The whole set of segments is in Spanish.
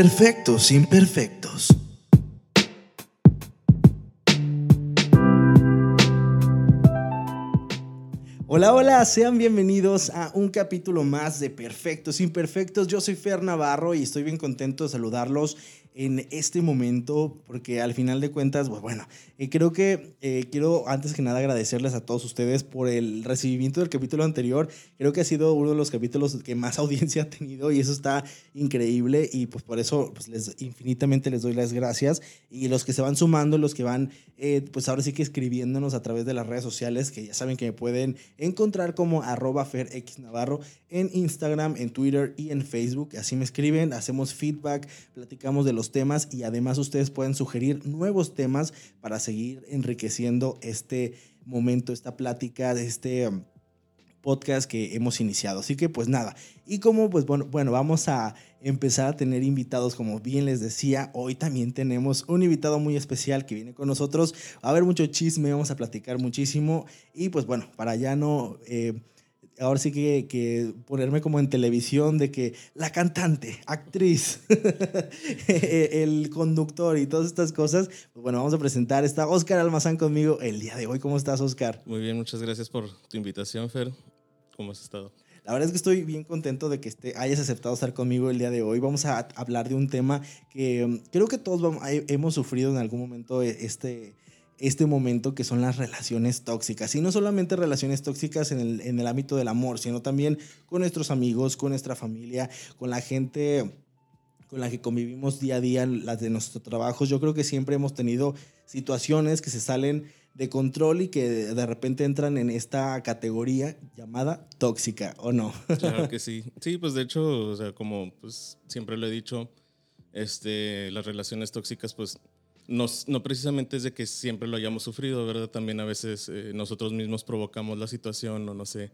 Perfectos Imperfectos. Hola, hola, sean bienvenidos a un capítulo más de Perfectos Imperfectos. Yo soy Fer Navarro y estoy bien contento de saludarlos en este momento, porque al final de cuentas, pues bueno, eh, creo que eh, quiero antes que nada agradecerles a todos ustedes por el recibimiento del capítulo anterior. Creo que ha sido uno de los capítulos que más audiencia ha tenido y eso está increíble y pues por eso pues les infinitamente les doy las gracias y los que se van sumando, los que van eh, pues ahora sí que escribiéndonos a través de las redes sociales, que ya saben que me pueden encontrar como arroba ferxnavarro en Instagram, en Twitter y en Facebook. Así me escriben, hacemos feedback, platicamos de los temas y además ustedes pueden sugerir nuevos temas para seguir enriqueciendo este momento, esta plática de este um, podcast que hemos iniciado. Así que pues nada, y como pues bueno, bueno, vamos a empezar a tener invitados, como bien les decía, hoy también tenemos un invitado muy especial que viene con nosotros. Va a haber mucho chisme, vamos a platicar muchísimo y pues bueno, para ya no... Eh, ahora sí que, que, ponerme como en televisión de que la cantante, actriz, el conductor y todas estas cosas, pues bueno, vamos a presentar. Está Oscar Almazán conmigo el día de hoy. ¿Cómo estás, Oscar? Muy bien, muchas gracias por tu invitación, Fer. ¿Cómo has estado? La verdad es que estoy bien contento de que esté, hayas aceptado estar conmigo el día de hoy. Vamos a hablar de un tema que mm, creo que todos vamos, hemos sufrido en algún momento e, este, este momento que son las relaciones tóxicas. Y no solamente relaciones tóxicas en el, en el ámbito del amor, sino también con nuestros amigos, con nuestra familia, con la gente con la que convivimos día a día, las de nuestros trabajos. Yo creo que siempre hemos tenido situaciones que se salen de control y que de repente entran en esta categoría llamada tóxica, ¿o no? Claro que sí. Sí, pues de hecho, o sea, como pues siempre lo he dicho, este, las relaciones tóxicas pues no precisamente es de que siempre lo hayamos sufrido, ¿verdad? También a veces eh, nosotros mismos provocamos la situación o no sé,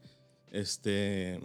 este,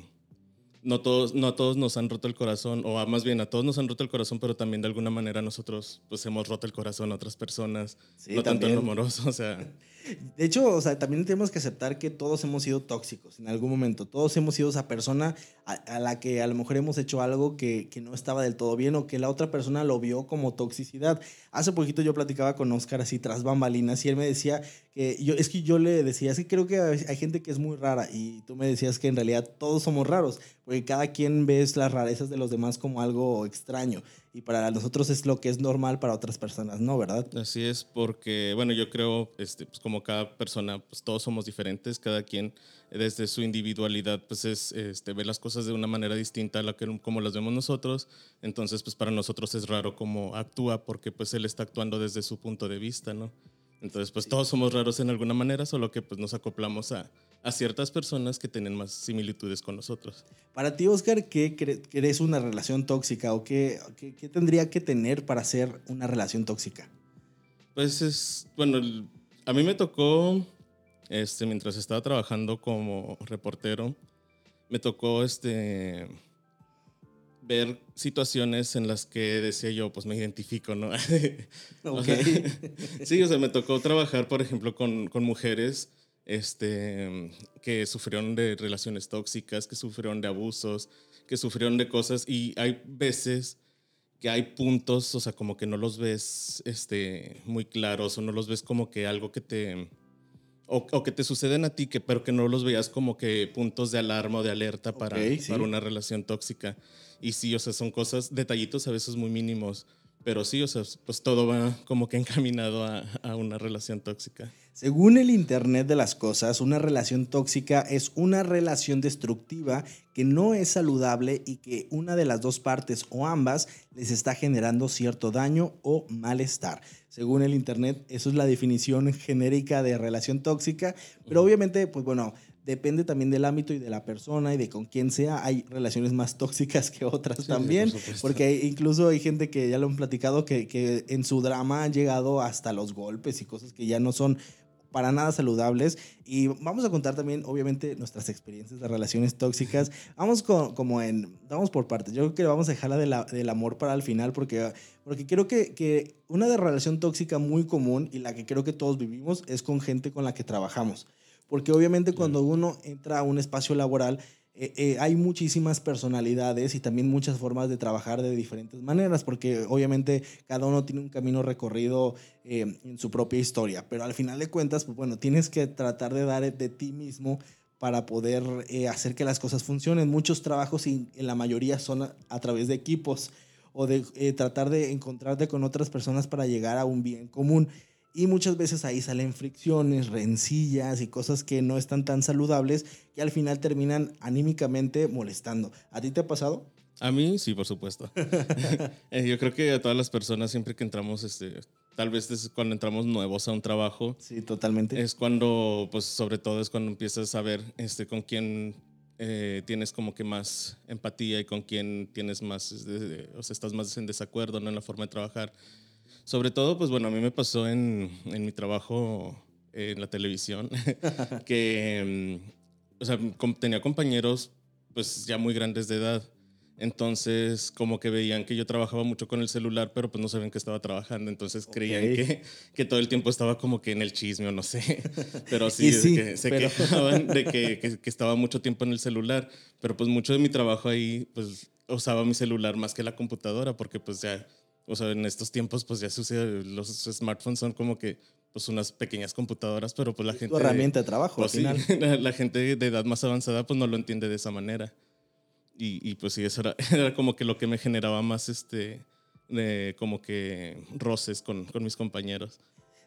no todos, no a todos nos han roto el corazón, o más bien a todos nos han roto el corazón, pero también de alguna manera nosotros pues hemos roto el corazón a otras personas, no tanto en lo amoroso, o sea... De hecho, o sea, también tenemos que aceptar que todos hemos sido tóxicos en algún momento. Todos hemos sido esa persona a, la que a lo mejor hemos hecho algo que, que, no estaba del todo bien o que la otra persona lo vio como toxicidad. Hace poquito yo platicaba con Oscar así tras bambalinas y él me decía que yo, es que yo le decía, es que creo que hay gente que es muy rara y tú me decías que en realidad todos somos raros, porque cada quien ve las rarezas de los demás como algo extraño y para nosotros es lo que es normal para otras personas, ¿no? ¿Verdad? Así es, porque, bueno, yo creo, este, pues como cada persona, pues todos somos diferentes, cada quien desde su individualidad, pues es, este, ve las cosas de una manera distinta a la que como las vemos nosotros, entonces, pues para nosotros es raro cómo actúa, porque pues él está actuando desde su punto de vista, ¿no? Entonces, pues todos somos raros en alguna manera, solo que pues nos acoplamos a, a ciertas personas que tienen más similitudes con nosotros. Para ti, Oscar, ¿qué crees una relación tóxica o qué, qué, tendría que tener para ser una relación tóxica? Pues es, bueno, a mí me tocó, este, mientras estaba trabajando como reportero, me tocó este, ver situaciones en las que decía yo, pues me identifico, ¿no? Okay. sí, o sea, me tocó trabajar, por ejemplo, con, con mujeres este, que sufrieron de relaciones tóxicas, que sufrieron de abusos, que sufrieron de cosas y hay veces que hay puntos, o sea, como que no los ves este, muy claros o no los ves como que algo que te... O, que te suceden a ti, que, pero que no los veas como que puntos de alarma o de alerta para, para una relación tóxica. Y sí, o sea, son cosas, detallitos a veces muy mínimos, pero sí, o sea, pues todo va como que encaminado a, a una relación tóxica. Según el Internet de las Cosas, una relación tóxica es una relación destructiva que no es saludable y que una de las dos partes o ambas les está generando cierto daño o malestar. Según el Internet, eso es la definición genérica de relación tóxica, pero obviamente, pues bueno, depende también del ámbito y de la persona y de con quién sea. Hay relaciones más tóxicas que otras también, porque incluso hay gente que ya lo han platicado que, que en su drama han llegado hasta los golpes y cosas que ya no son para nada saludables. Y vamos a contar también, obviamente, nuestras experiencias de relaciones tóxicas. Vamos como en, vamos por partes. Yo creo que vamos a dejarla de del amor para el final porque, porque creo que, que una de relación tóxica muy común y la que creo que todos vivimos es con gente con la que trabajamos. Porque obviamente cuando uno entra a un espacio laboral, eh, eh, hay muchísimas personalidades y también muchas formas de trabajar de diferentes maneras, porque obviamente cada uno tiene un camino recorrido eh, en su propia historia, pero al final de cuentas, pues bueno, tienes que tratar de dar de ti mismo para poder hacer que las cosas funcionen. Muchos trabajos, y en la mayoría, son a, través de equipos o de tratar de encontrarte con otras personas para llegar a un bien común. Y muchas veces ahí salen fricciones, rencillas y cosas que no están tan saludables que al final terminan anímicamente molestando. ¿A ti te ha pasado? A mí sí, por supuesto. Eh, yo creo que a todas las personas siempre que entramos, este, tal vez es cuando entramos nuevos a un trabajo. Sí, totalmente. Es cuando, pues sobre todo es cuando empiezas a ver este, con quién eh, tienes como que más empatía y con quién tienes más, o sea, estás más en desacuerdo ¿no? en la forma de trabajar. Sobre todo, pues bueno, a mí me pasó en, en mi trabajo en la televisión, que, mm, o sea, tenía compañeros pues ya muy grandes de edad. Entonces, como que veían que yo trabajaba mucho con el celular, pero pues no sabían que estaba trabajando. Entonces creían que, que, todo el tiempo estaba como que en el chisme o no sé. Pero sí, que se quejaban de que, que, que, estaba mucho tiempo en el celular. Pero pues mucho de mi trabajo ahí, pues usaba mi celular más que la computadora, porque pues ya o sea, en estos tiempos, pues ya sucede, los smartphones son como que pues unas pequeñas computadoras, pero pues la gente... Tu herramienta de trabajo, pues, al final. La, gente de edad más avanzada pues no lo entiende de esa manera. Y, y pues sí, eso era, era, como que lo que me generaba más, este, de, como que roces con, con mis compañeros.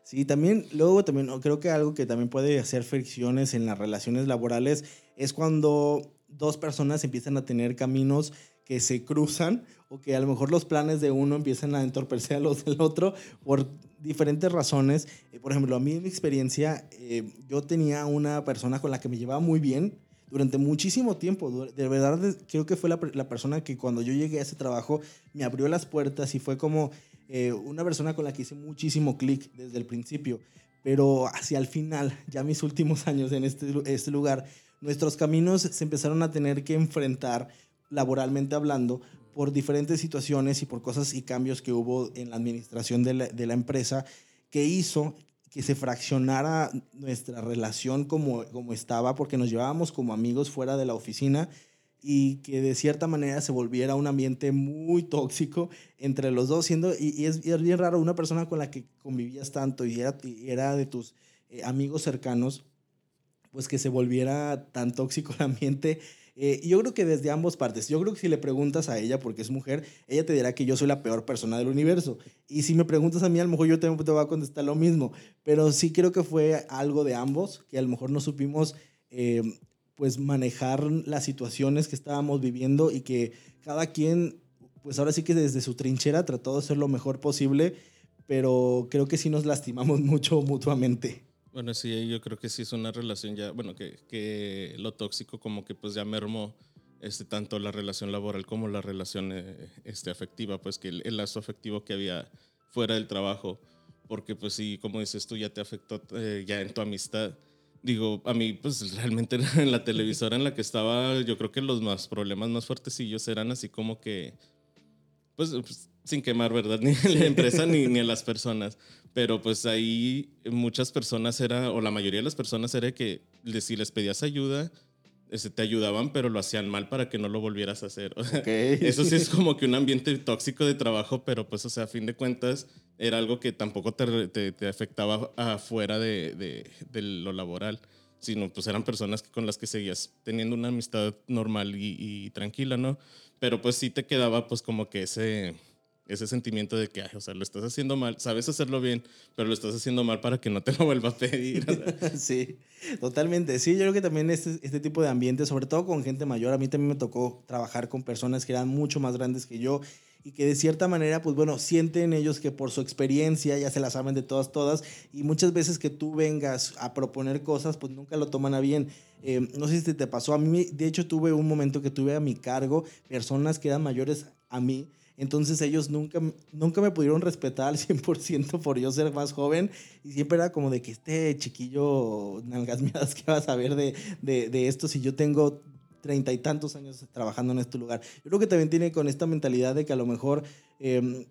Sí, también, luego también creo que algo que también puede hacer fricciones en las relaciones laborales es cuando dos personas empiezan a tener caminos que se cruzan o que a lo mejor los planes de uno empiezan a entorpecer a los del otro por diferentes razones. Eh, por ejemplo, a mí en mi experiencia, eh, yo tenía una persona con la que me llevaba muy bien durante muchísimo tiempo. De verdad, creo que fue la, la persona que cuando yo llegué a ese trabajo me abrió las puertas y fue como eh, una persona con la que hice muchísimo clic desde el principio. Pero hacia el final, ya mis últimos años en este, este lugar, nuestros caminos se empezaron a tener que enfrentar laboralmente hablando, por diferentes situaciones y por cosas y cambios que hubo en la administración de la, empresa, que hizo que se fraccionara nuestra relación como, como estaba, porque nos llevábamos como amigos fuera de la oficina y que de cierta manera se volviera un ambiente muy tóxico entre los dos, siendo, y, es, bien raro, una persona con la que convivías tanto y era, era de tus eh, amigos cercanos, pues que se volviera tan tóxico el ambiente eh, yo creo que desde ambas partes. Yo creo que si le preguntas a ella, porque es mujer, ella te dirá que yo soy la peor persona del universo. Y si me preguntas a mí, a lo mejor yo te, te voy a contestar lo mismo. Pero sí creo que fue algo de ambos, que a lo mejor no supimos eh, pues manejar las situaciones que estábamos viviendo y que cada quien, pues ahora sí que desde su trinchera trató de hacer lo mejor posible, pero creo que sí nos lastimamos mucho mutuamente. Bueno, sí, yo creo que sí es una relación ya, bueno, que, que lo tóxico como que pues ya mermó este, tanto la relación laboral como la relación eh, este, afectiva, pues que el, lazo afectivo que había fuera del trabajo, porque pues sí, como dices tú, ya te afectó eh, ya en tu amistad. Digo, a mí pues realmente en la televisora en la que estaba, yo creo que los más problemas más fuertecillos eran así como que, pues, pues sin quemar, ¿verdad? Ni a la empresa ni, ni a las personas. Pero pues ahí muchas personas era, o la mayoría de las personas era que si les pedías ayuda, este, te ayudaban, pero lo hacían mal para que no lo volvieras a hacer. Eso sí es como que un ambiente tóxico de trabajo, pero pues, o sea, a fin de cuentas, era algo que tampoco te, te, afectaba afuera de, de, de, lo laboral, sino pues eran personas con las que seguías teniendo una amistad normal y, y tranquila, ¿no? Pero pues sí te quedaba pues como que ese ese sentimiento de que, o sea, lo estás haciendo mal, sabes hacerlo bien, pero lo estás haciendo mal para que no te lo vuelva a pedir. sí, totalmente. Sí, yo creo que también este, este tipo de ambiente, sobre todo con gente mayor, a mí también me tocó trabajar con personas que eran mucho más grandes que yo y que de cierta manera, pues bueno, sienten ellos que por su experiencia ya se las saben de todas, todas, y muchas veces que tú vengas a proponer cosas, pues nunca lo toman a bien. Eh, no sé si te pasó, a mí, de hecho, tuve un momento que tuve a mi cargo personas que eran mayores a mí, entonces ellos nunca, nunca me pudieron respetar al 100% por yo ser más joven y siempre era como de que este chiquillo nalgas miadas que vas a ver de, de, esto si yo tengo treinta y tantos años trabajando en este lugar. Yo creo que también tiene con esta mentalidad de que a lo mejor... Em,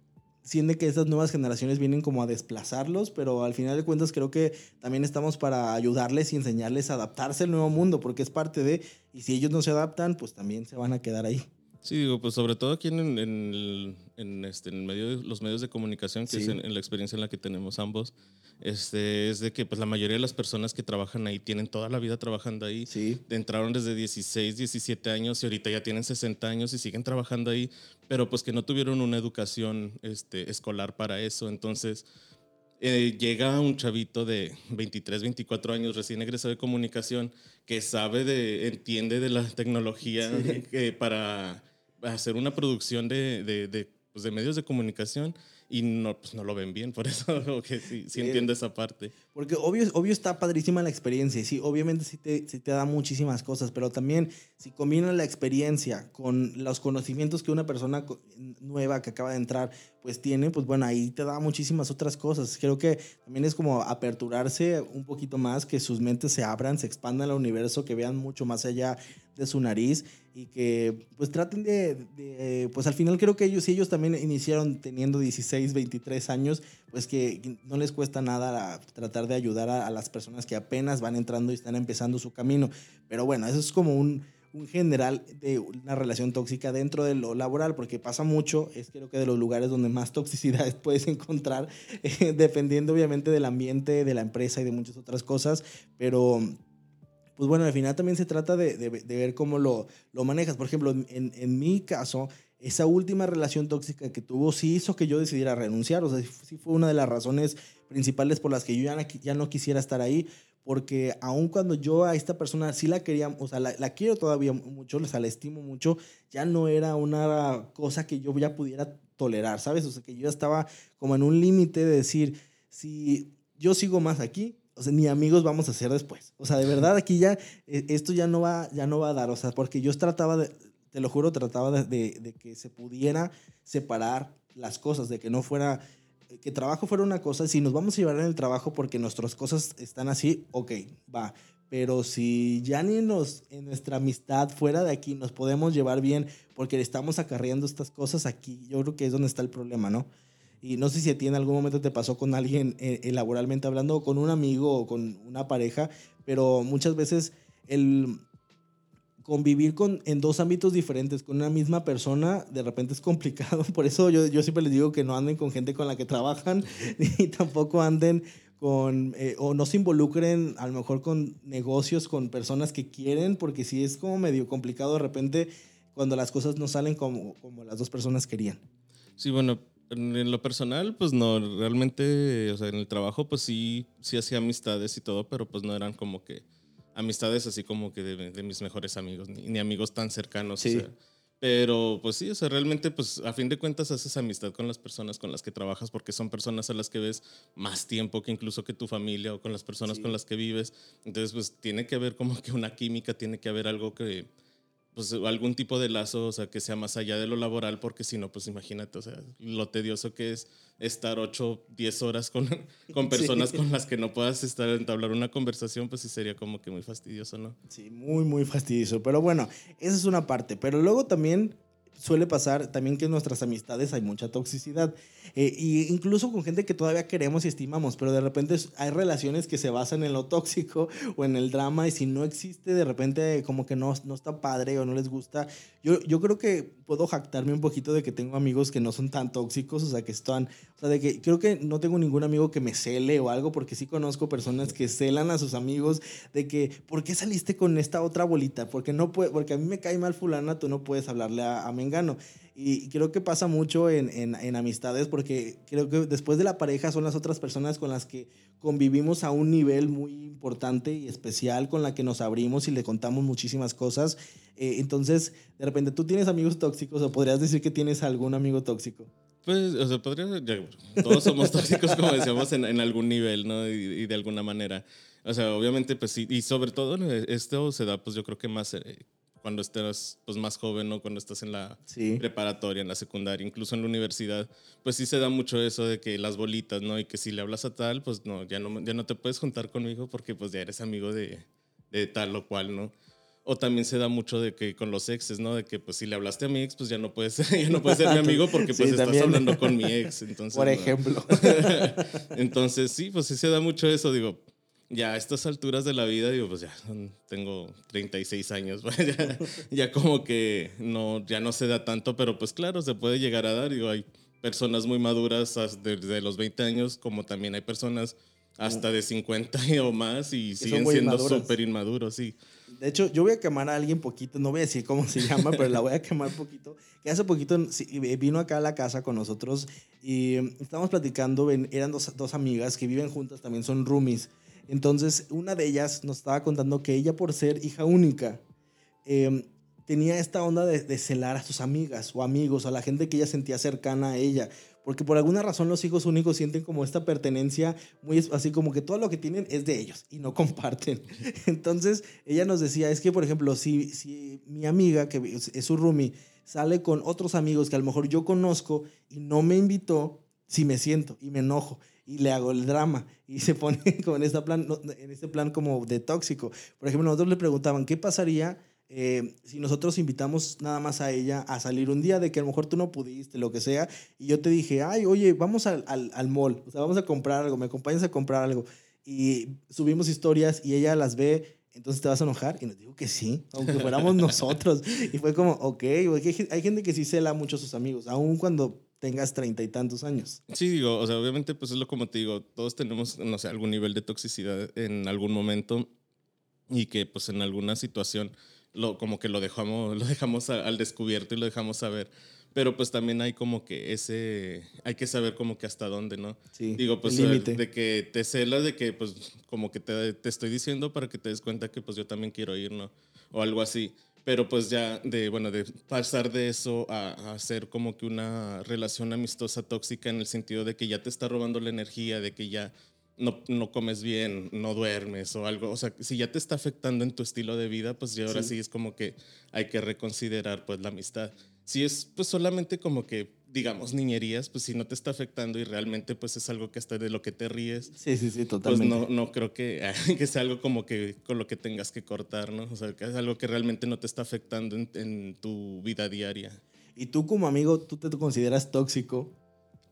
siente que esas nuevas generaciones vienen como a desplazarlos, pero al final de cuentas creo que también estamos para ayudarles y enseñarles a adaptarse al nuevo mundo, porque es parte de, y si ellos no se adaptan, pues también se van a quedar ahí. Sí, digo, pues sobre todo aquí en, en, este, en medio de, los medios de comunicación, que es en, la experiencia en la que tenemos ambos, este, es de que pues, la mayoría de las personas que trabajan ahí tienen toda la vida trabajando ahí. Sí. Entraron desde 16, 17 años y ahorita ya tienen 60 años y siguen trabajando ahí, pero pues que no tuvieron una educación este, escolar para eso. Entonces, eh, llega un chavito de 23, 24 años recién egresado de comunicación que sabe de, entiende de la tecnología que para hacer una producción de, de, de, pues de medios de comunicación y no, pues no lo ven bien, por eso que sí, sí, entiendo esa parte. Porque obvio, obvio está padrísima la experiencia y sí, obviamente sí te, sí te da muchísimas cosas, pero también si combinas la experiencia con los conocimientos que una persona nueva que acaba de entrar pues tiene, pues bueno, ahí te da muchísimas otras cosas. Creo que también es como aperturarse un poquito más, que sus mentes se abran, se expandan al universo, que vean mucho más allá de su nariz y que pues traten de, pues al final creo que ellos, si ellos también iniciaron teniendo 16, 23 años, pues que no les cuesta nada tratar de ayudar a, las personas que apenas van entrando y están empezando su camino. Pero bueno, eso es como un, un general de una relación tóxica dentro de lo laboral, porque pasa mucho, es creo que de los lugares donde más toxicidad puedes encontrar, eh, dependiendo obviamente del ambiente, de la empresa y de muchas otras cosas, pero pues bueno, al final también se trata de, de, ver cómo lo, lo, manejas. Por ejemplo, en, en, mi caso, esa última relación tóxica que tuvo sí hizo que yo decidiera renunciar. O sea, sí fue una de las razones principales por las que yo ya ya no quisiera estar ahí. Porque aun cuando yo a esta persona sí la quería, o sea, la, la quiero todavía mucho, o sea, la estimo mucho, ya no era una cosa que yo ya pudiera tolerar, ¿sabes? O sea, que yo estaba como en un límite de decir, si yo sigo más aquí, o sea, ni amigos vamos a ser después. O sea, de verdad aquí ya, eh, esto ya no va, ya no va a dar, o sea, porque yo trataba de, te lo juro, trataba de, de, que se pudiera separar las cosas, de que no fuera, que trabajo fuera una cosa, si nos vamos a llevar en el trabajo porque nuestras cosas están así, ok, va. Pero si ya ni nos, en nuestra amistad fuera de aquí nos podemos llevar bien porque estamos acarreando estas cosas aquí, yo creo que es donde está el problema, ¿no? Y no sé si a ti en algún momento te pasó con alguien eh, eh, laboralmente hablando, o con un amigo o con una pareja, pero muchas veces el convivir con, en dos ámbitos diferentes con una misma persona de repente es complicado. Por eso yo, yo siempre les digo que no anden con gente con la que trabajan y tampoco anden con, eh, o no se involucren a lo mejor con negocios, con personas que quieren, porque sí es como medio complicado de repente cuando las cosas no salen como, como las dos personas querían. Sí, bueno, en, lo personal, pues no, realmente, o sea, en el trabajo, pues sí, sí hacía amistades y todo, pero pues no eran como que amistades así como que de, mis mejores amigos, ni, amigos tan cercanos. Sí. pero pues sí, o sea, realmente, pues a fin de cuentas haces amistad con las personas con las que trabajas porque son personas a las que ves más tiempo que incluso que tu familia o con las personas con las que vives. Entonces, pues tiene que haber como que una química, tiene que haber algo que pues algún tipo de lazo, o sea, que sea más allá de lo laboral, porque si no, pues imagínate, o sea, lo tedioso que es estar 8, 10 horas con, con personas con las que no puedas estar entablar una conversación, pues sí sería como que muy fastidioso, ¿no? Sí, muy, muy fastidioso. Pero bueno, esa es una parte. Pero luego también suele pasar también que en nuestras amistades hay mucha toxicidad. Eh, y incluso con gente que todavía queremos y estimamos, pero de repente hay relaciones que se basan en lo tóxico o en el drama y si no existe, de repente como que no, no está padre o no les gusta. Yo, yo creo que puedo jactarme un poquito de que tengo amigos que no son tan tóxicos, o sea, que están, o sea, de que creo que no tengo ningún amigo que me cele o algo, porque sí conozco personas que celan a sus amigos de que, ¿por qué saliste con esta otra bolita? Porque no puede, porque a mí me cae mal fulana, tú no puedes hablarle a, a Mengano. Y creo que pasa mucho en, en, amistades porque creo que después de la pareja son las otras personas con las que convivimos a un nivel muy importante y especial, con la que nos abrimos y le contamos muchísimas cosas. Eh, entonces, de repente tú tienes amigos tóxicos o podrías decir que tienes algún amigo tóxico. Pues, o sea, podría, todos somos tóxicos, como decíamos, en, en algún nivel, ¿no? Y, y, de alguna manera. O sea, obviamente, pues sí, y sobre todo esto se da, pues yo creo que más eh, cuando estás pues, más joven o cuando estás en la preparatoria, en la secundaria, incluso en la universidad, pues sí se da mucho eso de que las bolitas, ¿no? Y que si le hablas a tal, pues no, ya no, ya no te puedes juntar conmigo porque pues ya eres amigo de, de tal o cual, ¿no? O también se da mucho de que con los exes, ¿no? De que pues si le hablaste a mi ex, pues ya no puedes, ya no puedes ser mi amigo porque pues estás hablando con mi ex. Entonces, Por ejemplo. entonces sí, pues sí se da mucho eso, digo, ya a estas alturas de la vida, digo, pues ya tengo 36 años, ya, ya, como que no, ya no se da tanto, pero pues claro, se puede llegar a dar, digo, hay personas muy maduras desde los 20 años, como también hay personas hasta de 50 o más y siguen siendo súper inmaduros, sí. De hecho, yo voy a quemar a alguien poquito, no voy a decir cómo se llama, pero la voy a quemar poquito. Que hace poquito vino acá a la casa con nosotros y estábamos platicando, eran dos, dos amigas que viven juntas, también son roomies. Entonces, una de ellas nos estaba contando que ella, por ser hija única, em, tenía esta onda de, celar a sus amigas o amigos, a la gente que ella sentía cercana a ella porque por alguna razón los hijos únicos sienten como esta pertenencia muy así como que todo lo que tienen es de ellos y no comparten. Entonces ella nos decía, es que por ejemplo, si, si mi amiga, que es su roomie, sale con otros amigos que a lo mejor yo conozco y no me invitó, si me siento y me enojo y le hago el drama y se pone como en, este plan, en este plan como de tóxico. Por ejemplo, nosotros le preguntaban, ¿qué pasaría eh, si nosotros invitamos nada más a ella a salir un día de que a lo mejor tú no pudiste, lo que sea, y yo te dije, ay, oye, vamos al, al, al mall, o sea, vamos a comprar algo, me acompañas a comprar algo, y subimos historias y ella las ve, entonces te vas a enojar, y nos dijo que sí, aunque fuéramos nosotros, y fue como, ok, hay gente que sí cela mucho a sus amigos, aun cuando tengas treinta y tantos años. Sí, digo, o sea, obviamente, pues es lo como te digo, todos tenemos, no sé, algún nivel de toxicidad en algún momento y que pues en alguna situación lo, como que lo dejamos, lo dejamos al descubierto y lo dejamos saber. Pero pues también hay como que ese, hay que saber como que hasta dónde, ¿no? Sí, Digo, pues de que te celas, de que pues como que te, te, estoy diciendo para que te des cuenta que pues yo también quiero ir, ¿no? O algo así. Pero pues ya de, bueno, de pasar de eso a, a hacer como que una relación amistosa tóxica en el sentido de que ya te está robando la energía, de que ya no, no, comes bien, no duermes o algo. O sea, si ya te está afectando en tu estilo de vida, pues ya ahora sí. es como que hay que reconsiderar pues la amistad. Si es pues solamente como que, digamos, niñerías, pues si no te está afectando y realmente pues es algo que está de lo que te ríes. Sí, sí, sí, totalmente. Pues no, no creo que, que sea algo como que con lo que tengas que cortar, ¿no? O sea, que es algo que realmente no te está afectando en, en tu vida diaria. Y tú como amigo, ¿tú te consideras tóxico?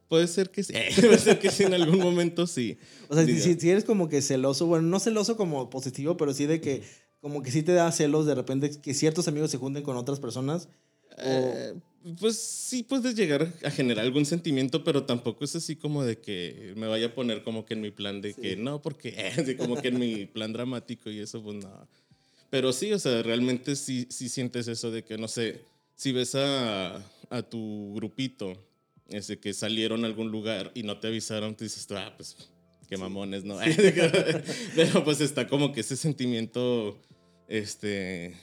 Puede ser que sí. Puede ser que sí, en algún momento sí. O sea, si, si, eres como que celoso, bueno, no celoso como positivo, pero sí de que como que sí te da celos de repente que ciertos amigos se junten con otras personas. Eh, pues sí puedes llegar a generar algún sentimiento, pero tampoco es así como de que me vaya a poner como que en mi plan de que no, porque así como que en mi plan dramático y eso, pues no. Pero sí, o sea, realmente sí, sí sientes eso de que, no sé, si ves a, a tu grupito ese que salieron a algún lugar y no te avisaron, te dices, ah, pues qué mamones, ¿no? Pero pues está como que ese sentimiento, este,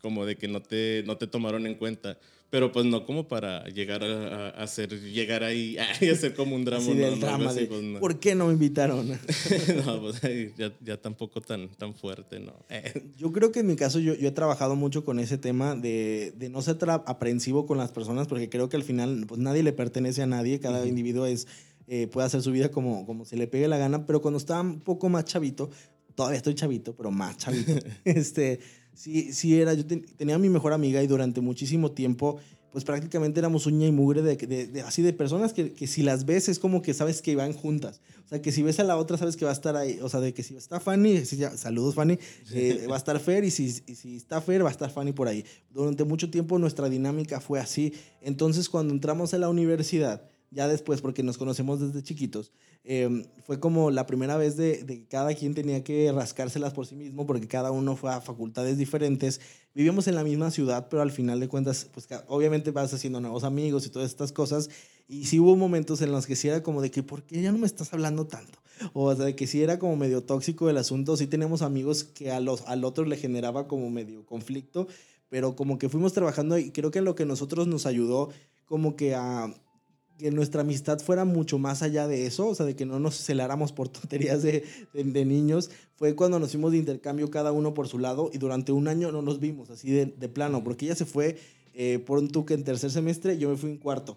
como de que no te, no te tomaron en cuenta pero pues no como para llegar a, hacer, llegar ahí y hacer como un drama. drama de, pues, ¿Por qué no me invitaron? no, pues ya, ya, tampoco tan, tan fuerte, ¿no? yo creo que en mi caso yo, yo he trabajado mucho con ese tema de, de no ser aprensivo con las personas porque creo que al final pues nadie le pertenece a nadie, cada individuo es, eh, puede hacer su vida como, como se le pegue la gana, pero cuando estaba un poco más chavito, todavía estoy chavito, pero más chavito, este sí, sí era, yo tenía a mi mejor amiga y durante muchísimo tiempo, pues prácticamente éramos uña y mugre de, de, así de personas que, que, si las ves es como que sabes que van juntas. O sea, que si ves a la otra sabes que va a estar ahí. O sea, de que si está Fanny, si ya, saludos Fanny, eh, va a estar Fer y si, y si está Fer va a estar Fanny por ahí. Durante mucho tiempo nuestra dinámica fue así. Entonces cuando entramos a la universidad, ya después, porque nos conocemos desde chiquitos, em, fue como la primera vez de, que cada quien tenía que rascárselas por sí mismo, porque cada uno fue a facultades diferentes. Vivíamos en la misma ciudad, pero al final de cuentas, pues obviamente vas haciendo nuevos amigos y todas estas cosas. Y sí hubo momentos en los que sí era como de que, ¿por qué ya no me estás hablando tanto? O sea, de que sí era como medio tóxico el asunto. Sí tenemos amigos que a los, al otro le generaba como medio conflicto, pero como que fuimos trabajando y creo que lo que nosotros nos ayudó como que a que nuestra amistad fuera mucho más allá de eso, o sea, de que no nos celáramos por tonterías de, de, niños, fue cuando nos fuimos de intercambio cada uno por su lado y durante un año no nos vimos así de, de plano, porque ella se fue eh, por un tuque en tercer semestre, yo me fui en cuarto.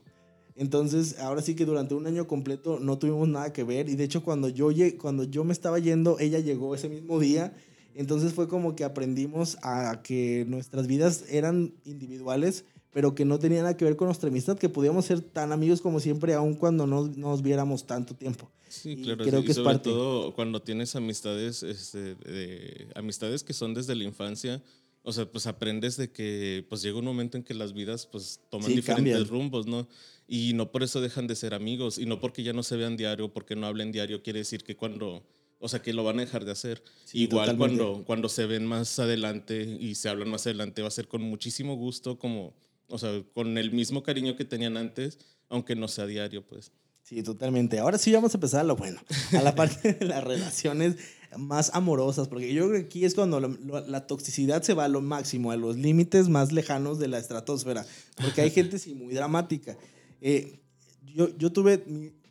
Entonces, ahora sí que durante un año completo no tuvimos nada que ver y de hecho cuando yo, cuando yo me estaba yendo, ella llegó ese mismo día Entonces fue como que aprendimos a que nuestras vidas eran individuales, pero que no tenían nada que ver con nuestra amistad, que podíamos ser tan amigos como siempre, aun cuando no nos viéramos tanto tiempo. Sí, claro. Creo que es sobre todo cuando tienes amistades, este, de, amistades que son desde la infancia, o sea, pues aprendes de que pues llega un momento en que las vidas pues toman diferentes rumbos, ¿no? Y no por eso dejan de ser amigos, y no porque ya no se vean diario, porque no hablen diario, quiere decir que cuando, o sea, que lo van a dejar de hacer. Igual cuando, cuando se ven más adelante y se hablan más adelante, va a ser con muchísimo gusto, como, o sea, con el mismo cariño que tenían antes, aunque no sea diario, pues. Sí, totalmente. Ahora sí vamos a empezar a lo bueno, a la parte de las relaciones más amorosas, porque yo creo que aquí es cuando la, toxicidad se va a lo máximo, a los límites más lejanos de la estratosfera, porque hay gente sí muy dramática. Eh, yo, yo tuve,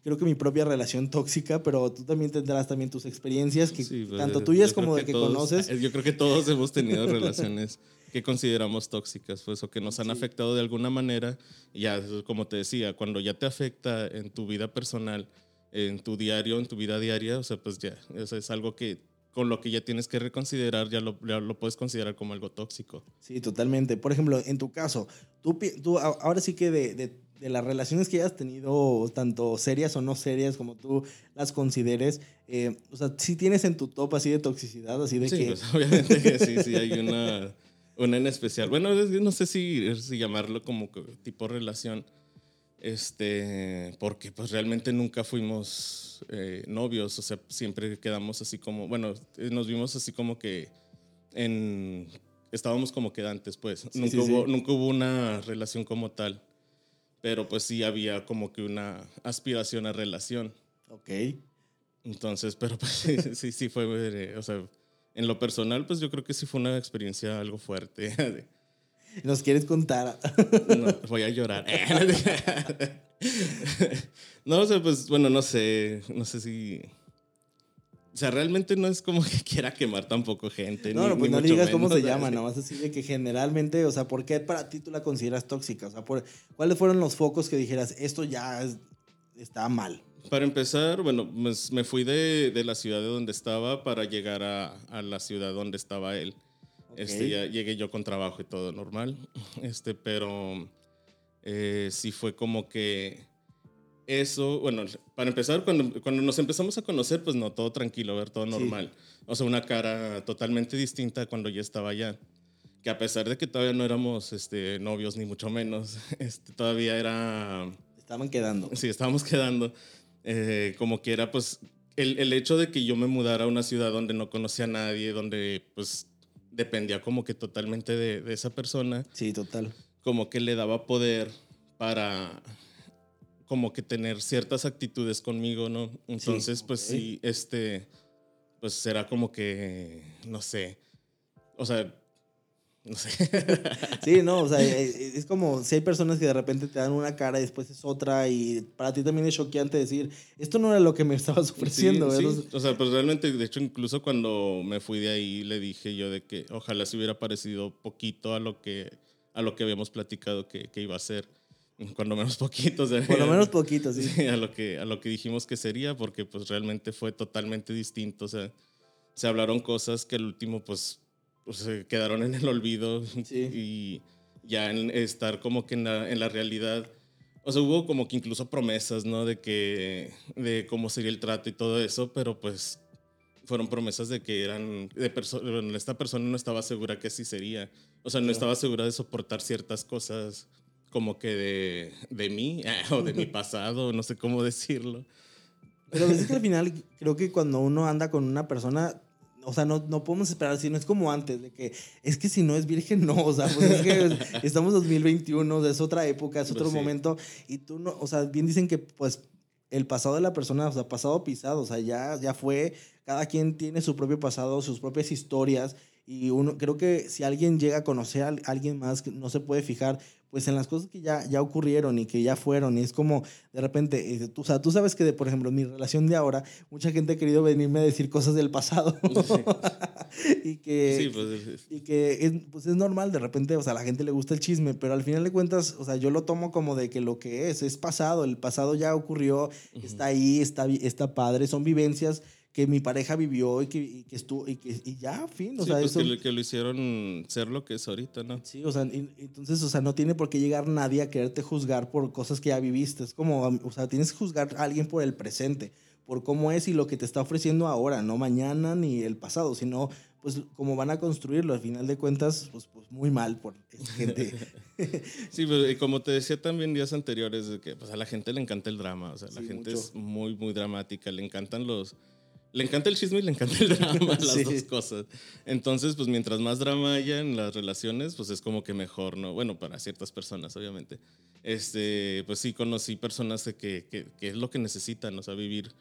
creo que mi propia relación tóxica, pero tú también tendrás también tus experiencias, que pues, tanto tuyas como de que, conoces. Yo creo que todos hemos tenido relaciones que consideramos tóxicas, pues, o que nos han afectado de alguna manera. Ya, como te decía, cuando ya te afecta en tu vida personal, en tu diario, en tu vida diaria, o sea, pues ya, eso es algo que con lo que ya tienes que reconsiderar, ya lo, lo puedes considerar como algo tóxico. Sí, totalmente. Por ejemplo, en tu caso, tú, tú ahora sí que de, de, de, las relaciones que hayas tenido, tanto serias o no serias, como tú las consideres, eh, o sea, si tienes en tu top así de toxicidad, así de sí, que... Pues, obviamente que sí, sí, hay una... Una en especial. Bueno, no sé si, si llamarlo como tipo relación. Este, porque pues realmente nunca fuimos eh, novios, o sea, siempre quedamos así como, bueno, eh, nos vimos así como que en, estábamos como quedantes, pues. nunca, hubo, nunca hubo una relación como tal, pero pues sí había como que una aspiración a relación. Ok. Entonces, pero pues sí, sí fue, eh, o sea, en lo personal, pues yo creo que sí fue una experiencia algo fuerte. ¿Nos quieres contar? No, voy a llorar. No, o sea, pues bueno, no sé, no sé si... O sea, realmente no es como que quiera quemar tampoco gente. No, no pues no digas cómo se llama, nada más así de que generalmente, o sea, ¿por qué para ti tú la consideras tóxica? O sea, ¿cuáles fueron los focos que dijeras, esto ya está mal? Para empezar, bueno, pues, me fui de, de, la ciudad de donde estaba para llegar a, a la ciudad donde estaba él. Este, ya llegué yo con trabajo y todo normal, este, pero eh, sí fue como que eso, bueno, para empezar, cuando, cuando nos empezamos a conocer, pues no, todo tranquilo, ver todo normal. O sea, una cara totalmente distinta cuando ya estaba allá. Que a pesar de que todavía no éramos este, novios, ni mucho menos, este, todavía era... Estaban quedando. Sí, estábamos quedando. Eh, como que era, pues, el, el, hecho de que yo me mudara a una ciudad donde no conocía a nadie, donde, pues, dependía como que totalmente de, de esa persona. Sí, total. Como que le daba poder para como que tener ciertas actitudes conmigo, ¿no? Entonces, pues sí, este, pues será como que, no sé, o sea, no sé. Sí, no, o sea, eh, es como si hay personas que de repente te dan una cara y después es otra y para ti también es choqueante decir, esto no era lo que me estabas ofreciendo. Sí, sí. O sea, pues realmente, de hecho, incluso cuando me fui de ahí le dije yo de que ojalá se hubiera parecido poquito a lo que, a lo que habíamos platicado que, que iba a ser. Cuando menos poquito. Por lo menos poquito, sí. a, lo que, a lo que dijimos que sería, porque pues realmente fue totalmente distinto. O sea, se hablaron cosas que el último pues pues, se quedaron en el olvido y ya en estar como que en la, en la, realidad. O sea, hubo como que incluso promesas, ¿no? De que, de cómo sería el trato y todo eso, pero pues fueron promesas de que eran, de bueno, esta persona no estaba segura que así sería. O sea, no estaba segura de soportar ciertas cosas como que de, de mí o de mi pasado, no sé cómo decirlo. Pero es que al final creo que cuando uno anda con una persona o sea, no, no podemos esperar, si no es como antes, de que es que si no es virgen, no, o sea, pues es que estamos 2021, es otra época, es pues otro momento, y tú no, o sea, bien dicen que pues el pasado de la persona, o sea, pasado pisado, o sea, ya, ya fue, cada quien tiene su propio pasado, sus propias historias, y uno, creo que si alguien llega a conocer a alguien más, no se puede fijar pues en las cosas que ya, ya ocurrieron y que ya fueron. Y es como, de repente, eh, tú, o sea, tú sabes que, de, por ejemplo, mi relación de ahora, mucha gente ha querido venirme a decir cosas del pasado. y que, pues, y que es, pues es normal, de repente, o sea, a la gente le gusta el chisme, pero al final de cuentas, o sea, yo lo tomo como de que lo que es, es pasado, el pasado ya ocurrió, está ahí, está, está padre, son vivencias que mi pareja vivió y que, que estuvo, y, que, y ya, fin. O sea, pues eso, que, lo, que, lo, hicieron ser lo que es ahorita, ¿no? Sí, o sea, y, entonces, o sea, no tiene por qué llegar nadie a quererte juzgar por cosas que ya viviste. Es como, o sea, tienes que juzgar a alguien por el presente, por cómo es y lo que te está ofreciendo ahora, no mañana ni el pasado, sino pues cómo van a construirlo. Al final de cuentas, pues, pues muy mal por gente. sí, pero pues, como te decía también días anteriores, que pues, a la gente le encanta el drama, o sea, la gente es muy, muy dramática, le encantan los... Le encanta el chisme y le encanta el drama, las dos cosas. Entonces, pues mientras más drama haya en las relaciones, pues es como que mejor, ¿no? Bueno, para ciertas personas, obviamente. Este, pues sí, conocí personas de que, que, que es lo que necesitan, o sea, vivir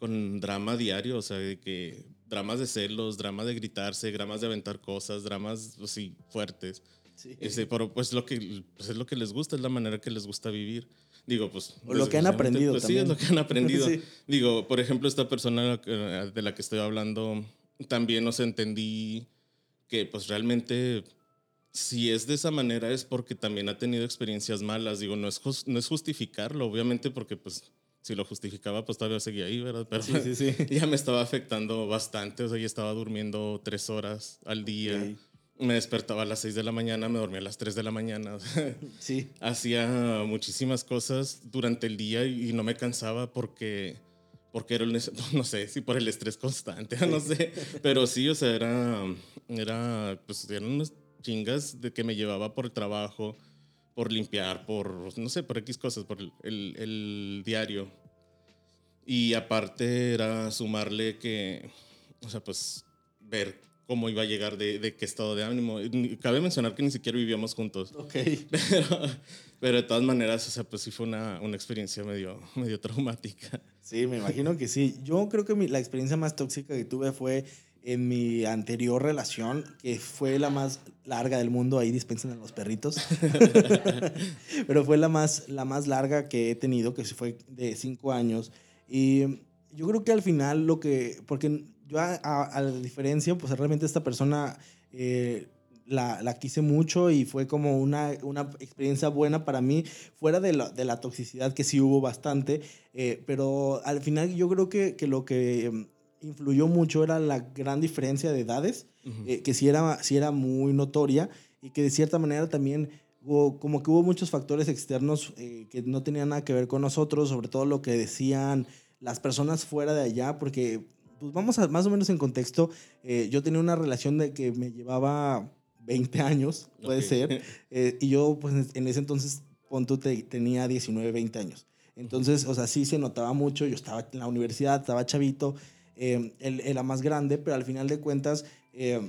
con drama diario, o sea, de que dramas de celos, dramas de gritarse, dramas de aventar cosas, dramas así pues fuertes. Sí. Este, pero pues lo que pues es lo que les gusta, es la manera que les gusta vivir. Digo, pues. O lo que han aprendido pues, también. Sí, es lo que han aprendido. sí. Digo, por ejemplo, esta persona de la que estoy hablando, también nos entendí que pues realmente si es de esa manera es porque también ha tenido experiencias malas. Digo, no es, no es justificarlo, obviamente, porque pues si lo justificaba, pues todavía seguía ahí, ¿verdad? Pero sí, sí, sí. ya me estaba afectando bastante, o sea, ya estaba durmiendo tres horas al día. Me despertaba a las seis de la mañana, me dormía a las tres de la mañana. sí. Hacía muchísimas cosas durante el día y no me cansaba porque, porque era, el, no sé, si por el estrés constante, no sé. Pero sí, o sea, era, era, pues eran unas chingas de que me llevaba por el trabajo, por limpiar, por, no sé, por X cosas, por el, el, el, diario. Y aparte era sumarle que, o sea, pues ver cómo iba a llegar, de, de qué estado de ánimo. Cabe mencionar que ni siquiera vivíamos juntos. Ok. Pero, pero de todas maneras, o sea, pues sí fue una, una experiencia medio, medio traumática. Sí, me imagino que sí. Yo creo que mi, la experiencia más tóxica que tuve fue en mi anterior relación, que fue la más larga del mundo, ahí dispensan a los perritos, pero fue la más, la más larga que he tenido, que fue de cinco años. Y yo creo que al final lo que, porque yo a, a, la diferencia, pues realmente esta persona eh, la, la, quise mucho y fue como una, una experiencia buena para mí, fuera de la, de la toxicidad que sí hubo bastante, eh, pero al final yo creo que, que lo que influyó mucho era la gran diferencia de edades, uh -huh. eh, que sí era, sí era muy notoria y que de cierta manera también hubo, como que hubo muchos factores externos eh, que no tenían nada que ver con nosotros, sobre todo lo que decían las personas fuera de allá, porque pues vamos a más o menos en contexto, eh, yo tenía una relación de que me llevaba 20 años, puede okay. ser, eh, y yo pues en ese entonces, punto, te, tenía 19, 20 años. Entonces, o sea, sí se notaba mucho, yo estaba en la universidad, estaba chavito, eh, él era más grande, pero al final de cuentas, eh,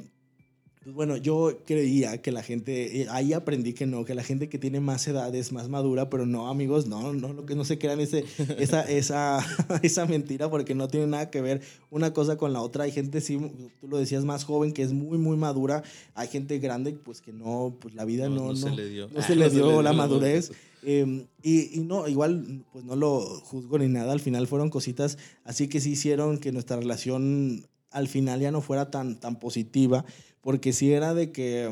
bueno, yo creía que la gente, eh, ahí aprendí que no, que la gente que tiene más edad es más madura, pero no, amigos, no, no, no que no se crean ese, esa, esa, esa mentira, porque no tiene nada que ver una cosa con la otra. Hay gente, sí, tú lo decías, más joven, que es muy, muy madura. Hay gente grande, pues que no, pues la vida no, no, no se le dio, no se le dio se le la dio madurez. Eh, y, y, no, igual, pues no lo juzgo ni nada, al final fueron cositas así que sí hicieron que nuestra relación al final ya no fuera tan, tan positiva, porque sí era de que,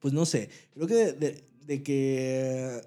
pues no sé, creo que de, que,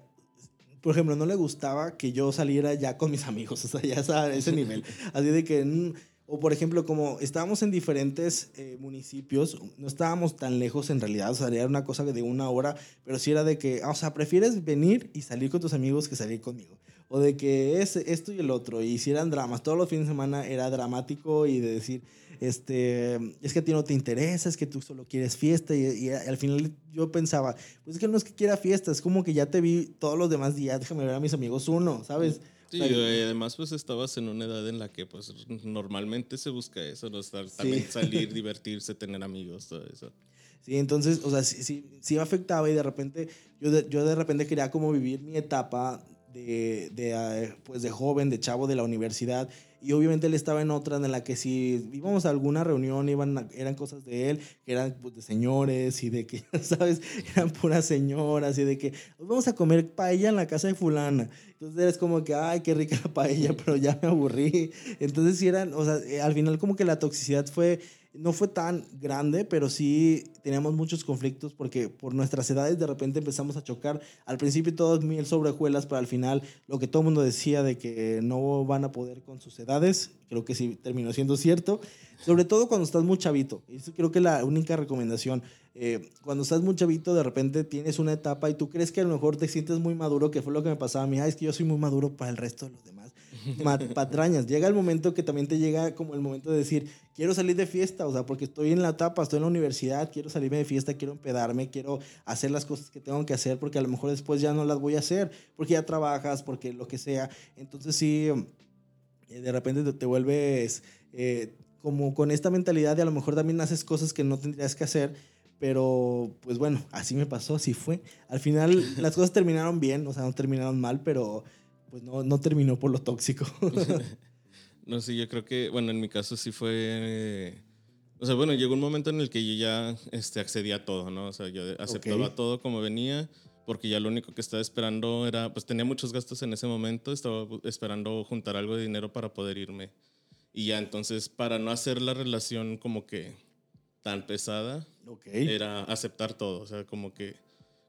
por ejemplo, no le gustaba que yo saliera ya con mis amigos, o sea, ya a ese nivel, así de que... Mm, o por ejemplo, como estábamos en diferentes eh, municipios, no estábamos tan lejos en realidad, o sea, era una cosa de una hora, pero sí era de que, o sea, prefieres venir y salir con tus amigos que salir conmigo. O de que es esto y el otro, y si eran dramas, todos los fines de semana era dramático y de decir, este, es que a ti no te interesa, es que tú solo quieres fiesta, y, y al final yo pensaba, pues es que no es que quiera fiesta, es como que ya te vi todos los demás días, déjame ver a mis amigos uno, ¿sabes? Sí, y además pues estabas en una edad en la que pues normalmente se busca eso, ¿no? Estar, también sí. salir, divertirse, tener amigos, todo eso. Sí, entonces, o sea, sí, sí, sí me afectaba y de repente, yo de, yo de repente quería como vivir mi etapa de, de, pues de joven, de chavo de la universidad. Y obviamente él estaba en otra en la que si íbamos a alguna reunión, iban, eran cosas de él, que eran pues, de señores y de que, ¿sabes? Eran puras señoras y de que vamos a comer paella en la casa de fulana. Entonces eres como que, ay, qué rica la paella, pero ya me aburrí. Entonces sí eran, o sea, al final como que la toxicidad fue no fue tan grande, pero sí teníamos muchos conflictos porque por nuestras edades de repente empezamos a chocar. Al principio todo es miel sobre hojuelas, pero al final lo que todo el mundo decía de que no van a poder con sus edades, creo que sí terminó siendo cierto. Sobre todo cuando estás muy chavito. Eso creo que es la única recomendación. Eh, cuando estás muy chavito, de repente tienes una etapa y tú crees que a lo mejor te sientes muy maduro, que fue lo que me pasaba a mí. es que yo soy muy maduro para el resto de los demás. Patrañas. Llega el momento que también te llega como el momento de decir, quiero salir de fiesta, o sea, porque estoy en la etapa, estoy en la universidad, quiero salirme de fiesta, quiero empedarme, quiero hacer las cosas que tengo que hacer, porque a lo mejor después ya no las voy a hacer, porque ya trabajas, porque lo que sea. Entonces sí, eh, de repente te, vuelves... Eh, como con esta mentalidad de a lo mejor también haces cosas que no tendrías que hacer, pero pues bueno, así me pasó, así fue. Al final las cosas terminaron bien, o sea, no terminaron mal, pero pues no, no terminó por lo tóxico. no, sí, yo creo que, bueno, en mi caso sí fue... o sea, bueno, llegó un momento en el que yo ya este, accedía a todo, ¿no? O sea, yo aceptaba todo como venía, porque ya lo único que estaba esperando era, pues tenía muchos gastos en ese momento, estaba esperando juntar algo de dinero para poder irme. Y ya entonces, para no hacer la relación como que tan pesada, era aceptar todo, o sea, como que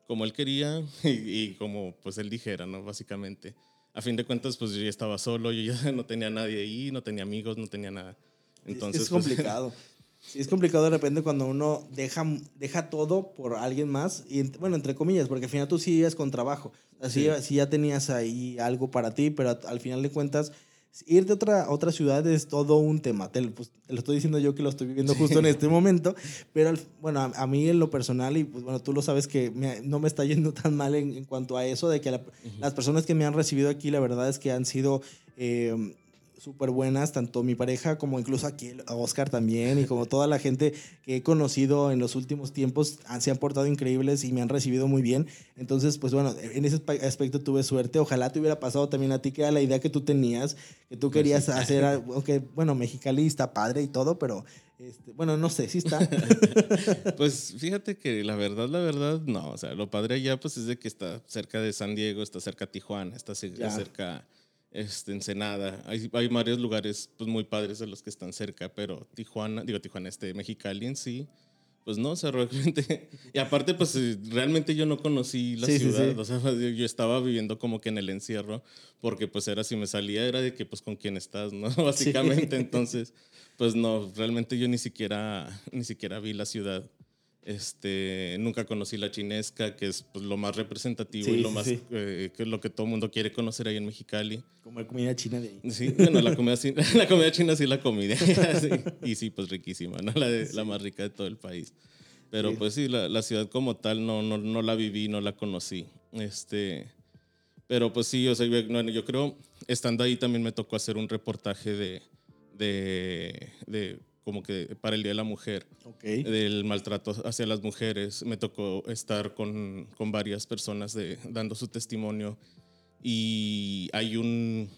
como él quería y, como pues él dijera, ¿no? Básicamente. A fin de cuentas, pues yo ya estaba solo, yo ya no tenía nadie ahí, no tenía amigos, no tenía nada. Entonces, es, pues, complicado. sí, es complicado de repente cuando uno deja, deja todo por alguien más, y bueno, entre comillas, porque al final tú sí ibas con trabajo, así sí. ya tenías ahí algo para ti, pero al final de cuentas Ir de otra, otra ciudad es todo un tema. Te, pues, te, lo estoy diciendo yo que lo estoy viviendo justo en este momento. Pero bueno, a, mí en lo personal, y pues bueno, tú lo sabes que no me está yendo tan mal en, en cuanto a eso, de que las personas que me han recibido aquí, la verdad es que han sido eh, súper buenas, tanto mi pareja como incluso aquí Oscar también y como toda la gente que he conocido en los últimos tiempos se han portado increíbles y me han recibido muy bien. Entonces, pues bueno, en ese aspecto tuve suerte. Ojalá te hubiera pasado también a ti, que era la idea que tú tenías, que tú querías hacer, aunque bueno, Mexicali está padre y todo, pero este, bueno, no sé, sí está. pues fíjate que la verdad, la verdad, no. O sea, lo padre allá, pues es de que está cerca de San Diego, está cerca de Tijuana, está cerca este, Ensenada. Hay, hay varios lugares pues, muy padres de los que están cerca, pero Tijuana, digo Tijuana, este, Mexicali en sí, pues no, o sea, realmente. Y aparte, pues realmente yo no conocí la ciudad. O sea, yo, estaba viviendo como que en el encierro, porque pues era, si me salía, era de que pues con quién estás, ¿no? Básicamente. Entonces, pues no, realmente yo ni siquiera, ni siquiera vi la ciudad. Este, nunca conocí la chinesca, que es pues, lo más representativo y lo más eh, que es lo que todo el mundo quiere conocer ahí en Mexicali. Como la comida china de ahí. Sí, bueno, la comida, la comida china sí la comí. Y sí, pues riquísima, ¿no? La, la más rica de todo el país. Pero pues sí, la, la, ciudad como tal no, no, no la viví, no la conocí. Este, pero pues sí, o sea, yo creo, estando ahí también me tocó hacer un reportaje de, de, de como que para el Día de la Mujer, del maltrato hacia las mujeres. Me tocó estar con, con varias personas de, dando su testimonio y hay un...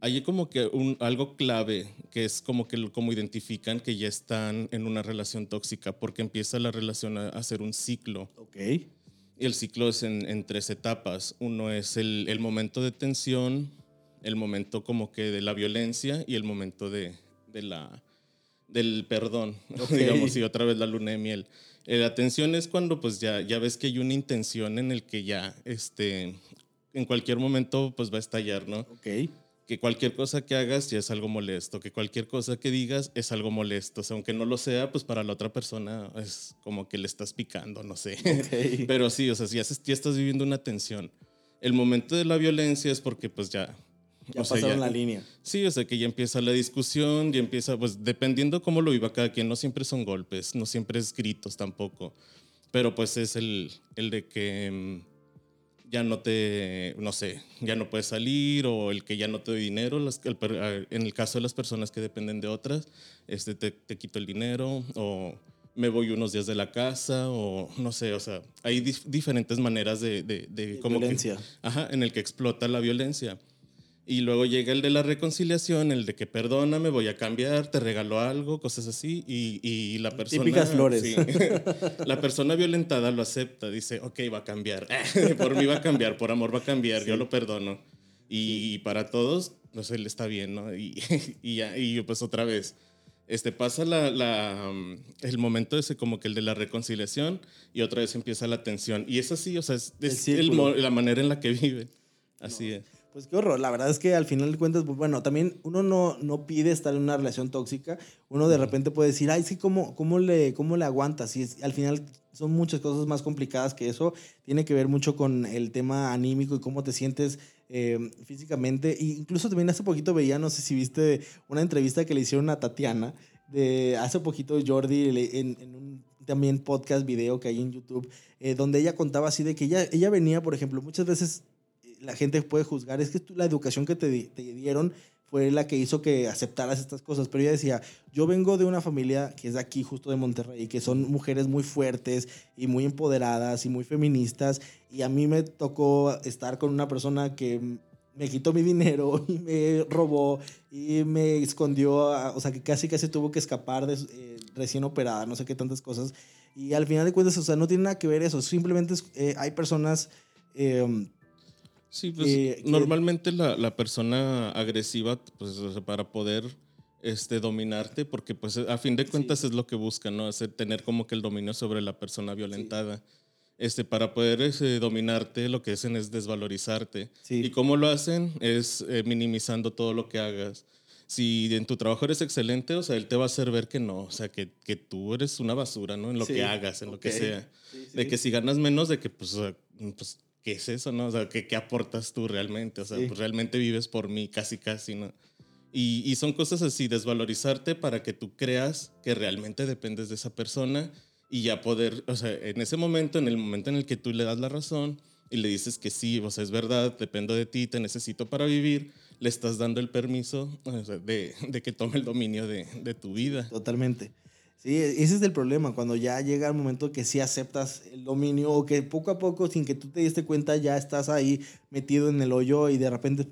Hay como que un, algo clave que es como que como identifican que ya están en una relación tóxica porque empieza la relación a, hacer un ciclo. Okay. Y el ciclo es en, en tres etapas. Uno es el, el momento de tensión, el momento como que de la violencia y el momento de, de la del perdón, digamos, y otra vez la luna de miel. Eh, la tensión es cuando pues ya, ya ves que hay una intención en el que ya, este, en cualquier momento pues va a estallar, ¿no? Ok. Que cualquier cosa que hagas ya es algo molesto, que cualquier cosa que digas es algo molesto, o sea, aunque no lo sea, pues para la otra persona es como que le estás picando, no sé. Pero sí, o sea, ya, ya estás viviendo una tensión. El momento de la violencia es porque pues ya ya pasaron la línea. Sí, o sea que ya empieza la discusión, ya empieza, pues dependiendo cómo lo viva cada quien, no siempre son golpes, no siempre es gritos tampoco, pero pues es el, el de que mm, ya no te, no sé, ya no puedes salir o el que ya no te doy dinero, en el caso de las personas que dependen de otras, este, te, te quito el dinero o me voy unos días de la casa o no sé, o sea, hay diferentes maneras de... de, de, violencia. ajá, en el que explota la violencia. Y luego llega el de la reconciliación, el de que perdóname, voy a cambiar, te regalo algo, cosas así. Y, y la persona. Típicas flores. la persona violentada lo acepta, dice, ok, va a cambiar. por mí va a cambiar, por amor va a cambiar, yo lo perdono. Y, para todos, no sé, le está bien, ¿no? Y, y, y pues otra vez. este, pasa la, la, mm, el momento ese como que el de la reconciliación y otra vez empieza la tensión. Y es así, o sea, es, la manera en la que viven. Así es. Pues qué horror. La verdad es que al final de cuentas, pues bueno, también uno no, no pide estar en una relación tóxica. Uno de repente puede decir, ay, sí, ¿cómo, cómo, le, cómo le aguantas? Y es, al final son muchas cosas más complicadas que eso. Tiene que ver mucho con el tema anímico y cómo te sientes eh, físicamente. E incluso también hace poquito veía, no sé si viste una entrevista que le hicieron a Tatiana. De hace poquito Jordi en, en un también podcast, video que hay en YouTube, eh, donde ella contaba así de que ella, ella venía, por ejemplo, muchas veces la gente puede juzgar, es que la educación que te, dieron fue la que hizo que aceptaras estas cosas. Pero ella decía, yo vengo de una familia que es de aquí, justo de Monterrey, que son mujeres muy fuertes y muy empoderadas y muy feministas. Y a mí me tocó estar con una persona que me quitó mi dinero y me robó y me escondió, o sea, que casi casi tuvo que escapar de, eh, recién operada, no sé qué tantas cosas. Y al final de cuentas, o sea, no tiene nada que ver eso. Simplemente eh, hay personas... Eh, Sí, pues normalmente la, la, persona agresiva, pues para poder este, dominarte, porque pues a fin de cuentas es lo que busca, ¿no? Hacer, tener como que el dominio sobre la persona violentada. Este, para poder ese, dominarte, lo que hacen es desvalorizarte. Y cómo lo hacen es eh, minimizando todo lo que hagas. Si en tu trabajo eres excelente, o sea, él te va a hacer ver que no, o sea, que, que tú eres una basura, ¿no? En lo que hagas, en lo que sea. De que si ganas menos, de que pues, pues ¿qué es eso, no? O sea, ¿qué, qué aportas tú realmente? O sea, pues realmente vives por mí, casi, casi, ¿no? Y, y, son cosas así, desvalorizarte para que tú creas que realmente dependes de esa persona y ya poder, o sea, en ese momento, en el momento en el que tú le das la razón y le dices que sí, o sea, es verdad, dependo de ti, te necesito para vivir, le estás dando el permiso o sea, de, de, que tome el dominio de, de tu vida. Totalmente. Sí, ese es el problema, cuando ya llega el momento que sí aceptas el dominio o que poco a poco, sin que tú te diste cuenta, ya estás ahí metido en el hoyo y de repente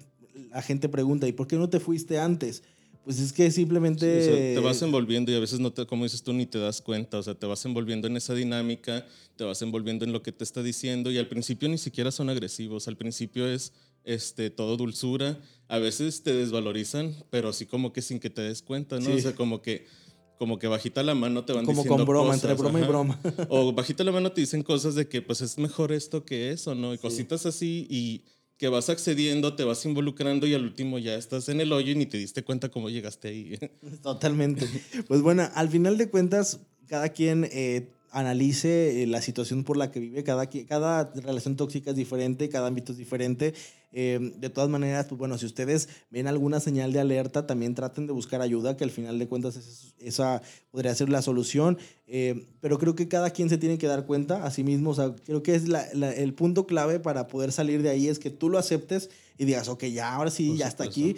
la gente pregunta, ¿y por qué no te fuiste antes? Pues es que simplemente... te vas envolviendo y a veces no te, como dices tú, ni te das cuenta, o sea, te vas envolviendo en esa dinámica, te vas envolviendo en lo que te está diciendo y al principio ni siquiera son agresivos, al principio es este, todo dulzura, a veces te desvalorizan, pero así como que sin que te des cuenta, ¿no? O sea, como que como que bajita la mano te van como diciendo con broma, entre broma y broma. o bajita la mano te dicen cosas de que pues es mejor esto que eso, ¿no? Y cositas así y que vas accediendo, te vas involucrando y al último ya estás en el hoyo y ni te diste cuenta cómo llegaste ahí. Totalmente. Pues bueno, al final de cuentas, cada quien eh, analice eh, la situación por la que vive. Cada, cada relación tóxica es diferente, cada ámbito es diferente. Eh, de todas maneras, pues bueno, si ustedes ven alguna señal de alerta, también traten de buscar ayuda, que al final de cuentas esa podría ser la solución. Eh, pero creo que cada quien se tiene que dar cuenta a sí mismo. O sea, creo que es el punto clave para poder salir de ahí es que tú lo aceptes y digas, ok, ya, ahora sí, ya está aquí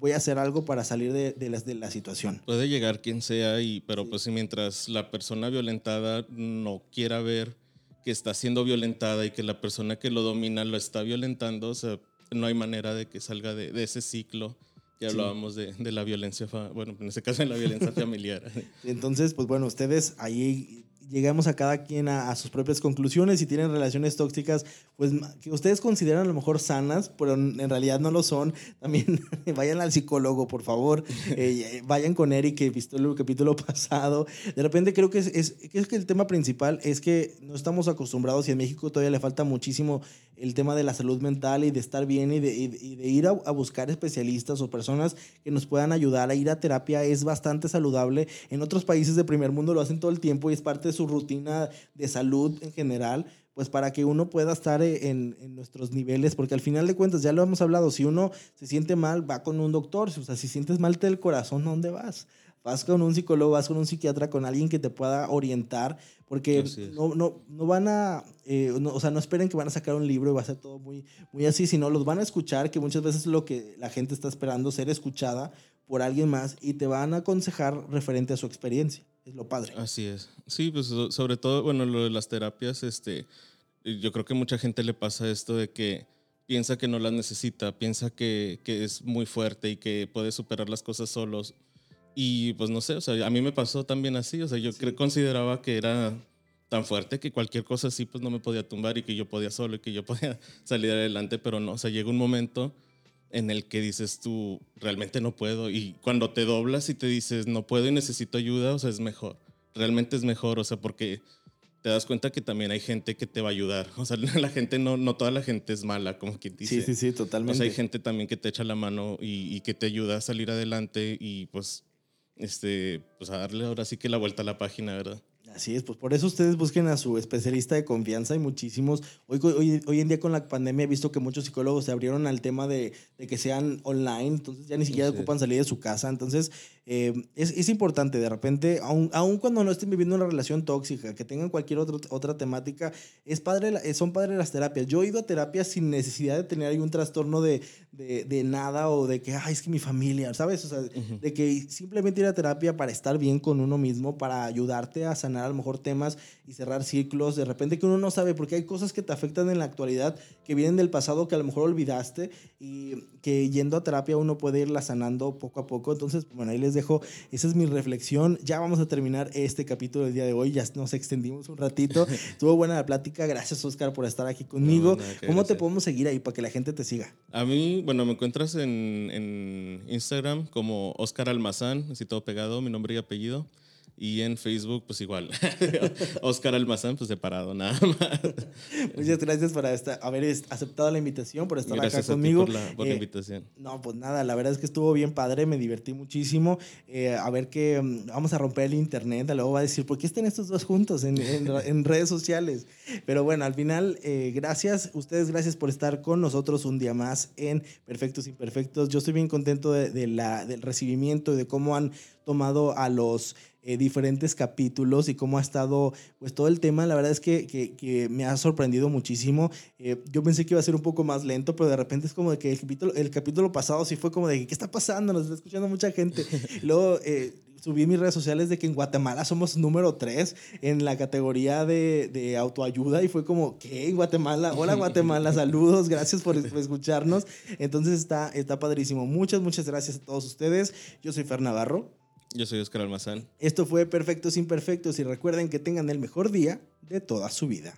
voy a hacer algo para salir de, de, la, de la, situación. Puede llegar quien sea, y, pero pues mientras la persona violentada no quiera ver que está siendo violentada y que la persona que lo domina lo está violentando, o sea, no hay manera de que salga de, de ese ciclo que hablábamos de, de, la violencia, bueno, en ese caso de la violencia familiar. Entonces, pues bueno, ustedes ahí llegamos a cada quien a, sus propias conclusiones. Si tienen relaciones tóxicas, pues que ustedes consideran a lo mejor sanas, pero en realidad no lo son, también vayan al psicólogo, por favor. Eh, vayan con Eric, que visto el capítulo pasado. De repente creo que es, es, que el tema principal es que no estamos acostumbrados y en México todavía le falta muchísimo el tema de la salud mental y de estar bien y de, ir a, buscar especialistas o personas que nos puedan ayudar a ir a terapia es bastante saludable. En otros países de primer mundo lo hacen todo el tiempo y es parte de su rutina de salud en general, pues para que uno pueda estar en, en, nuestros niveles, porque al final de cuentas, ya lo hemos hablado, si uno se siente mal, va con un doctor, o sea, si sientes mal del corazón, ¿dónde vas? Vas con un psicólogo, vas con un psiquiatra, con alguien que te pueda orientar, porque no, no, no, van a, eh, o sea, no esperen que van a sacar un libro y va a ser todo muy, muy así, sino los van a escuchar, que muchas veces es lo que la gente está esperando, ser escuchada por alguien más y te van a aconsejar referente a su experiencia. Es lo padre. Así es. Sí, pues sobre todo, bueno, lo de las terapias, este, yo creo que mucha gente le pasa esto de que piensa que no las necesita, piensa que, que es muy fuerte y que puede superar las cosas solos. Y pues no sé, o sea, a mí me pasó también así, o sea, yo consideraba que era tan fuerte que cualquier cosa así pues no me podía tumbar y que yo podía solo y que yo podía salir adelante, pero no, o sea, llega un momento en el que dices tú, realmente no puedo. Y cuando te doblas y te dices, no puedo y necesito ayuda, o sea, es mejor. Realmente es mejor, o sea, porque te das cuenta que también hay gente que te va a ayudar. O sea, la gente no, no toda la gente es mala, como quien dice. Sí, sí, sí, totalmente. O sea, hay gente también que te echa la mano y, y que te ayuda a salir adelante y pues, este, pues a darle ahora sí que la vuelta a la página, ¿verdad? Así es, pues por eso ustedes busquen a su especialista de confianza y muchísimos. Hoy, hoy, hoy en día con la pandemia he visto que muchos psicólogos se abrieron al tema de, de que sean online, entonces ya ni siquiera ocupan salir de su casa. Entonces eh, es, es, importante, de repente, aun, aun, cuando no estén viviendo una relación tóxica, que tengan cualquier otro, otra temática, es padre, son padres las terapias. Yo he ido a terapia sin necesidad de tener ahí un trastorno de, de, de, nada o de que, ay, es que mi familia, ¿sabes? O sea, uh -huh. de que simplemente ir a terapia para estar bien con uno mismo, para ayudarte a sanar a lo mejor temas y cerrar ciclos. De repente que uno no sabe, porque hay cosas que te afectan en la actualidad, que vienen del pasado, que a lo mejor olvidaste y que yendo a terapia uno puede irla sanando poco a poco. Entonces, bueno, ahí les dejo, esa es mi reflexión. Ya vamos a terminar este capítulo del día de hoy, ya nos extendimos un ratito. Estuvo buena la plática, gracias Oscar por estar aquí conmigo. No, ¿Cómo gracias. te podemos seguir ahí para que la gente te siga? A mí, bueno, me encuentras en, en Instagram como Oscar Almazán, así todo pegado, mi nombre y apellido. Y en Facebook, pues igual. Oscar Almazán, pues separado, nada más. Muchas gracias por esta, haber aceptado la invitación, por estar gracias acá conmigo. por la, por eh, la invitación. No, pues nada, la verdad es que estuvo bien padre, me divertí muchísimo. Eh, a ver que mm, vamos a romper el internet, luego va a decir, ¿por qué están estos dos juntos en, en, en redes sociales? Pero bueno, al final, eh, gracias, ustedes gracias por estar con nosotros un día más en Perfectos Imperfectos. Yo estoy bien contento de, de la, del recibimiento y de cómo han tomado a los eh, diferentes capítulos y cómo ha estado pues todo el tema. La verdad es que, que, que me ha sorprendido muchísimo. Eh, yo pensé que iba a ser un poco más lento, pero de repente es como de que el capítulo, el capítulo pasado sí fue como de ¿qué está pasando? Nos está escuchando mucha gente. Y luego eh, subí en mis redes sociales de que en Guatemala somos número 3 en la categoría de, de, autoayuda y fue como, ¿qué? Guatemala, hola Guatemala, saludos, gracias por, por, escucharnos. Entonces está, está padrísimo. Muchas, muchas gracias a todos ustedes. Yo soy Fer Navarro. Yo soy Oscar Almazán. Esto fue Perfectos Imperfectos y recuerden que tengan el mejor día de toda su vida.